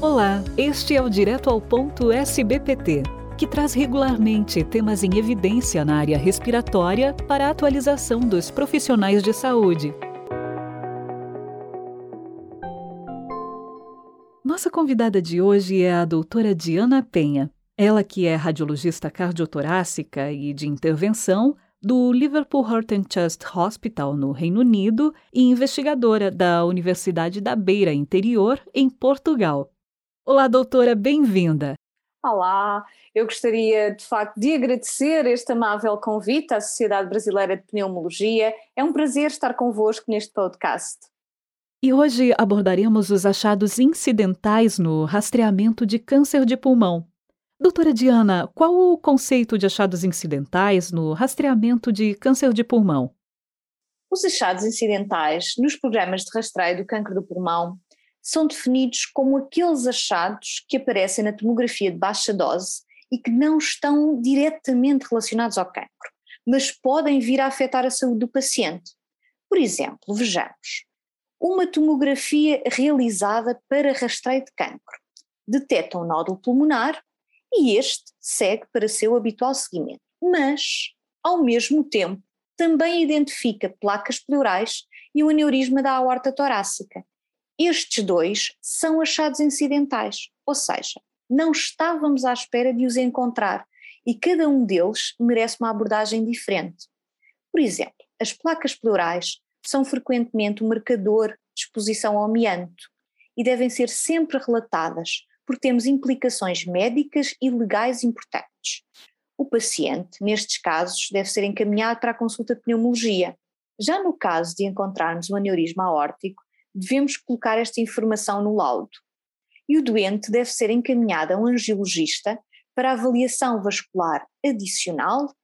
Olá, este é o Direto ao Ponto SBPT, que traz regularmente temas em evidência na área respiratória para a atualização dos profissionais de saúde. Nossa convidada de hoje é a doutora Diana Penha. Ela que é radiologista cardiotorácica e de intervenção do Liverpool Heart and Chest Hospital, no Reino Unido, e investigadora da Universidade da Beira Interior, em Portugal. Olá, doutora, bem-vinda. Olá, eu gostaria de facto de agradecer este amável convite à Sociedade Brasileira de Pneumologia. É um prazer estar convosco neste podcast. E hoje abordaremos os achados incidentais no rastreamento de câncer de pulmão. Doutora Diana, qual o conceito de achados incidentais no rastreamento de câncer de pulmão? Os achados incidentais nos programas de rastreio do câncer do pulmão são definidos como aqueles achados que aparecem na tomografia de baixa dose e que não estão diretamente relacionados ao cancro, mas podem vir a afetar a saúde do paciente. Por exemplo, vejamos, uma tomografia realizada para rastreio de cancro detecta um nódulo pulmonar e este segue para seu habitual seguimento, mas, ao mesmo tempo, também identifica placas pleurais e o aneurisma da aorta torácica. Estes dois são achados incidentais, ou seja, não estávamos à espera de os encontrar e cada um deles merece uma abordagem diferente. Por exemplo, as placas pleurais são frequentemente um marcador de exposição ao amianto e devem ser sempre relatadas, porque temos implicações médicas e legais importantes. O paciente, nestes casos, deve ser encaminhado para a consulta de pneumologia. Já no caso de encontrarmos um aneurisma aórtico, devemos colocar esta informação no laudo. E o doente deve ser encaminhado a um angiologista para avaliação vascular adicional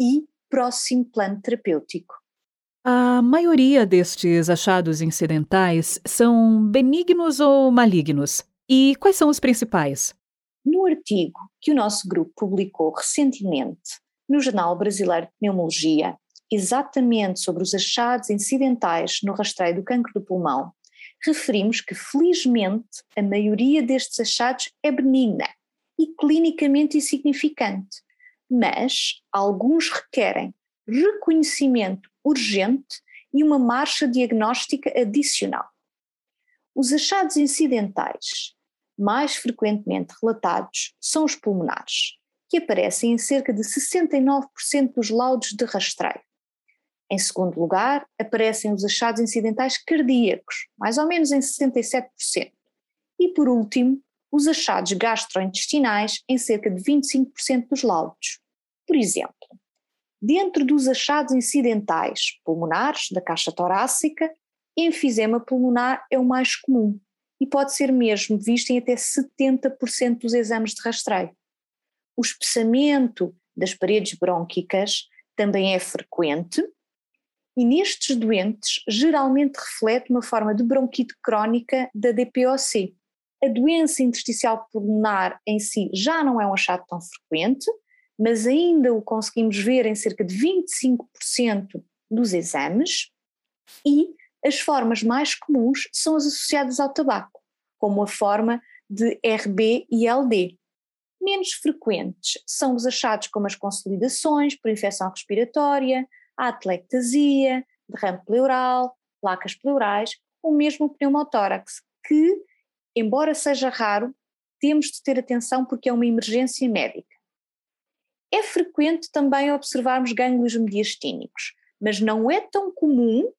e próximo plano terapêutico. A maioria destes achados incidentais são benignos ou malignos? E quais são os principais? No artigo que o nosso grupo publicou recentemente no Jornal Brasileiro de Pneumologia, exatamente sobre os achados incidentais no rastreio do cancro do pulmão, referimos que, felizmente, a maioria destes achados é benigna e clinicamente insignificante, mas alguns requerem reconhecimento urgente e uma marcha diagnóstica adicional. Os achados incidentais mais frequentemente relatados são os pulmonares, que aparecem em cerca de 69% dos laudos de rastreio. Em segundo lugar, aparecem os achados incidentais cardíacos, mais ou menos em 67%. E por último, os achados gastrointestinais em cerca de 25% dos laudos. Por exemplo, Dentro dos achados incidentais pulmonares da caixa torácica, enfisema pulmonar é o mais comum e pode ser mesmo visto em até 70% dos exames de rastreio. O espessamento das paredes brônquicas também é frequente e nestes doentes geralmente reflete uma forma de bronquite crónica da DPOC. A doença intersticial pulmonar em si já não é um achado tão frequente, mas ainda o conseguimos ver em cerca de 25% dos exames, e as formas mais comuns são as associadas ao tabaco, como a forma de RB e LD. Menos frequentes são os achados como as consolidações por infecção respiratória, a atelectasia, derrame pleural, placas pleurais ou mesmo pneumotórax, que, embora seja raro, temos de ter atenção porque é uma emergência médica. É frequente também observarmos gânglios mediastínicos, mas não é tão comum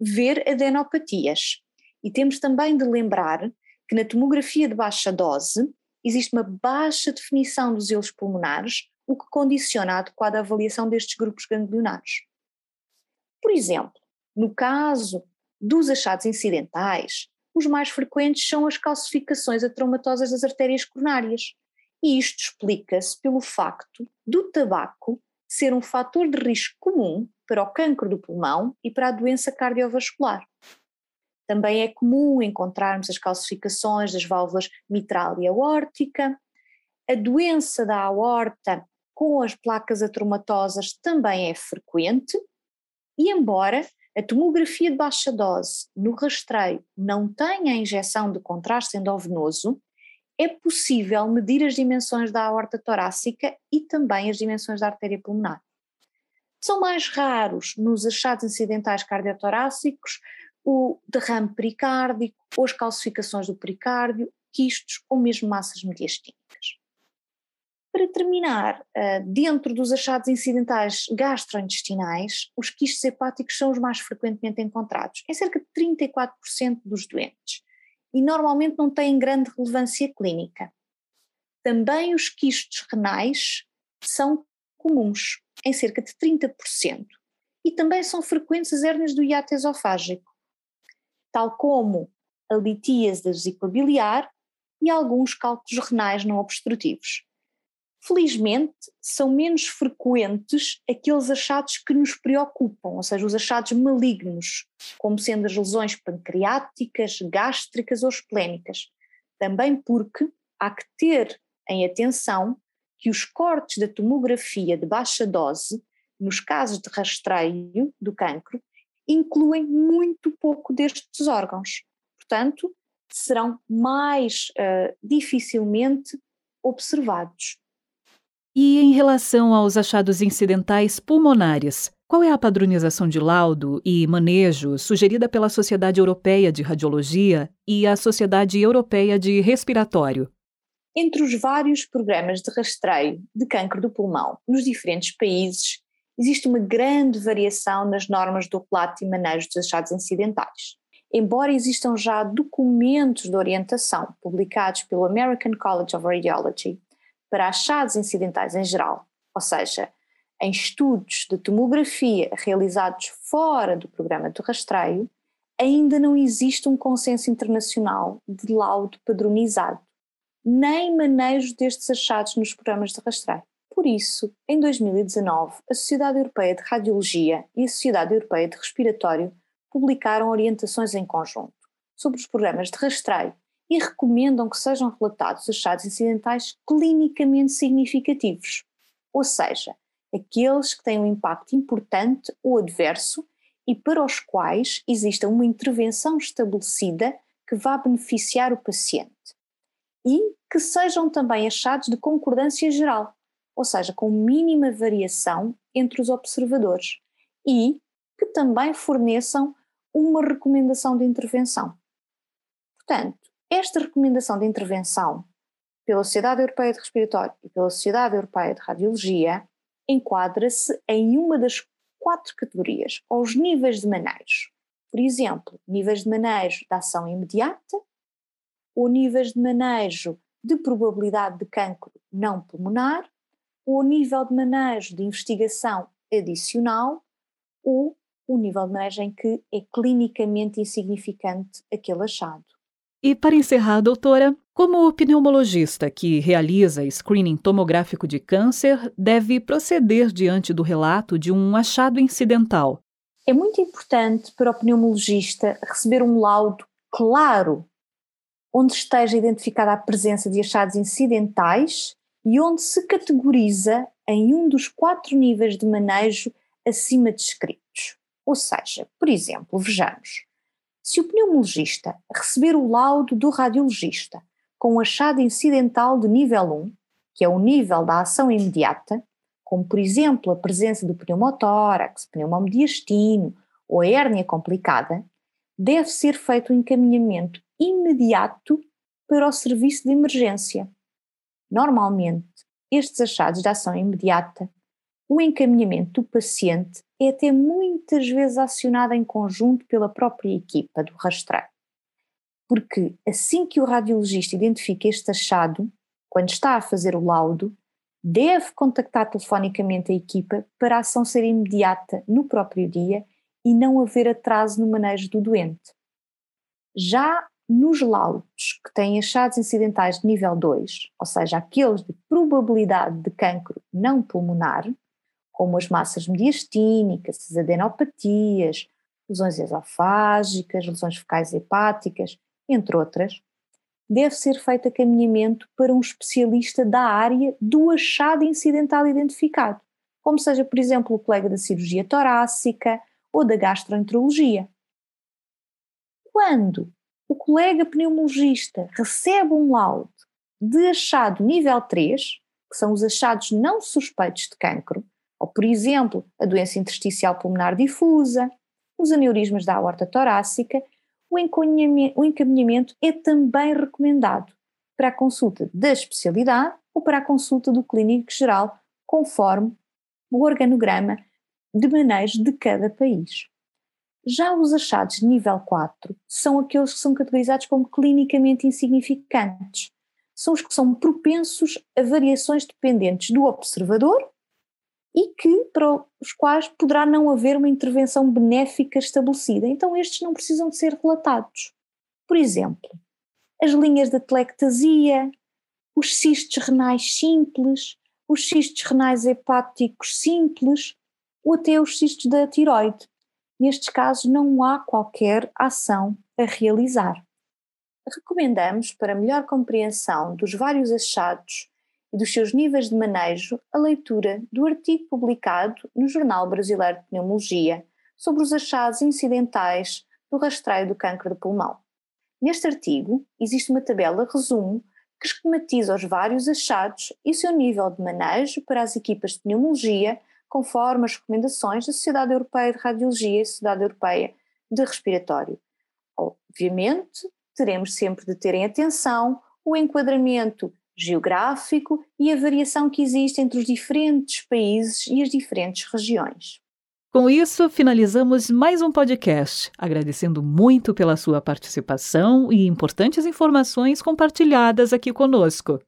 ver adenopatias. E temos também de lembrar que na tomografia de baixa dose existe uma baixa definição dos elos pulmonares, o que condiciona a adequada avaliação destes grupos ganglionares. Por exemplo, no caso dos achados incidentais, os mais frequentes são as calcificações atraumatosas das artérias coronárias, e isto explica-se pelo facto do tabaco ser um fator de risco comum para o cancro do pulmão e para a doença cardiovascular. Também é comum encontrarmos as calcificações das válvulas mitral e aórtica. A doença da aorta com as placas atraumatosas também é frequente e embora a tomografia de baixa dose no rastreio não tenha a injeção de contraste endovenoso, é possível medir as dimensões da aorta torácica e também as dimensões da artéria pulmonar. São mais raros nos achados incidentais cardiotorácicos o derrame pericárdico, ou as calcificações do pericárdio, quistos ou mesmo massas mediastínicas. Para terminar, eh, dentro dos achados incidentais gastrointestinais, os quistos hepáticos são os mais frequentemente encontrados, em cerca de 34% dos doentes, e normalmente não têm grande relevância clínica. Também os quistos renais são comuns, em cerca de 30%, e também são frequentes as hérnias do hiato esofágico, tal como a litíase da vesícula biliar e alguns cálculos renais não obstrutivos. Felizmente, são menos frequentes aqueles achados que nos preocupam, ou seja, os achados malignos, como sendo as lesões pancreáticas, gástricas ou esplénicas. Também porque há que ter em atenção que os cortes da tomografia de baixa dose, nos casos de rastreio do cancro, incluem muito pouco destes órgãos. Portanto, serão mais uh, dificilmente observados. E em relação aos achados incidentais pulmonares, qual é a padronização de laudo e manejo sugerida pela Sociedade Europeia de Radiologia e a Sociedade Europeia de Respiratório? Entre os vários programas de rastreio de câncer do pulmão nos diferentes países, existe uma grande variação nas normas do relato e manejo dos achados incidentais. Embora existam já documentos de orientação publicados pelo American College of Radiology para achados incidentais em geral, ou seja, em estudos de tomografia realizados fora do programa de rastreio, ainda não existe um consenso internacional de laudo padronizado, nem manejo destes achados nos programas de rastreio. Por isso, em 2019, a Sociedade Europeia de Radiologia e a Sociedade Europeia de Respiratório publicaram orientações em conjunto sobre os programas de rastreio e recomendam que sejam relatados achados incidentais clinicamente significativos, ou seja, aqueles que têm um impacto importante ou adverso e para os quais exista uma intervenção estabelecida que vá beneficiar o paciente. E que sejam também achados de concordância geral, ou seja, com mínima variação entre os observadores, e que também forneçam uma recomendação de intervenção. Portanto, esta recomendação de intervenção pela Sociedade Europeia de Respiratório e pela Sociedade Europeia de Radiologia enquadra-se em uma das quatro categorias, ou os níveis de manejo. Por exemplo, níveis de manejo da ação imediata, ou níveis de manejo de probabilidade de cancro não pulmonar, ou nível de manejo de investigação adicional, ou o nível de manejo em que é clinicamente insignificante aquele achado. E para encerrar, doutora, como pneumologista que realiza screening tomográfico de câncer deve proceder diante do relato de um achado incidental? É muito importante para o pneumologista receber um laudo claro, onde esteja identificada a presença de achados incidentais e onde se categoriza em um dos quatro níveis de manejo acima descritos. Ou seja, por exemplo, vejamos, se o pneumologista receber o laudo do radiologista com um achado incidental de nível 1, que é o nível da ação imediata, como por exemplo a presença do pneumotórax, pneumomediastino ou hérnia complicada, deve ser feito um encaminhamento imediato para o serviço de emergência. Normalmente, estes achados de ação imediata o encaminhamento do paciente é até muitas vezes acionado em conjunto pela própria equipa do rastreio. Porque assim que o radiologista identifica este achado, quando está a fazer o laudo, deve contactar telefonicamente a equipa para a ação ser imediata no próprio dia e não haver atraso no manejo do doente. Já nos laudos que têm achados incidentais de nível 2, ou seja, aqueles de probabilidade de cancro não pulmonar, como as massas mediastínicas, as adenopatias, lesões esofágicas, lesões fecais hepáticas, entre outras, deve ser feito acaminhamento para um especialista da área do achado incidental identificado, como seja, por exemplo, o colega da cirurgia torácica ou da gastroenterologia. Quando o colega pneumologista recebe um laudo de achado nível 3, que são os achados não suspeitos de cancro, ou, por exemplo, a doença intersticial pulmonar difusa, os aneurismas da aorta torácica, o encaminhamento é também recomendado para a consulta da especialidade ou para a consulta do clínico geral, conforme o organograma de manejo de cada país. Já os achados de nível 4 são aqueles que são categorizados como clinicamente insignificantes. São os que são propensos a variações dependentes do observador e que para os quais poderá não haver uma intervenção benéfica estabelecida. Então estes não precisam de ser relatados. Por exemplo, as linhas de telectasia, os cistos renais simples, os cistos renais hepáticos simples ou até os cistos da tiroide. Nestes casos não há qualquer ação a realizar. Recomendamos, para melhor compreensão dos vários achados e dos seus níveis de manejo, a leitura do artigo publicado no Jornal Brasileiro de Pneumologia sobre os achados incidentais do rastreio do câncer de pulmão. Neste artigo, existe uma tabela resumo que esquematiza os vários achados e seu nível de manejo para as equipas de pneumologia, conforme as recomendações da Sociedade Europeia de Radiologia e Sociedade Europeia de Respiratório. Obviamente, teremos sempre de ter em atenção o enquadramento geográfico e a variação que existe entre os diferentes países e as diferentes regiões. Com isso, finalizamos mais um podcast, agradecendo muito pela sua participação e importantes informações compartilhadas aqui conosco.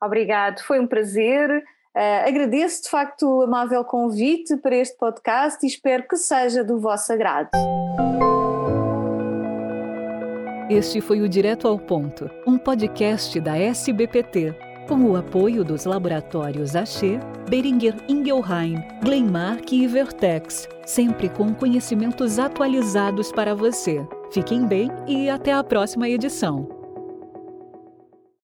Obrigado, foi um prazer. Uh, agradeço de facto o amável convite para este podcast e espero que seja do vosso agrado. Este foi o Direto ao Ponto, um podcast da SBPT, com o apoio dos laboratórios Axê, Beringer Ingelheim, Glenmark e Vertex, sempre com conhecimentos atualizados para você. Fiquem bem e até a próxima edição.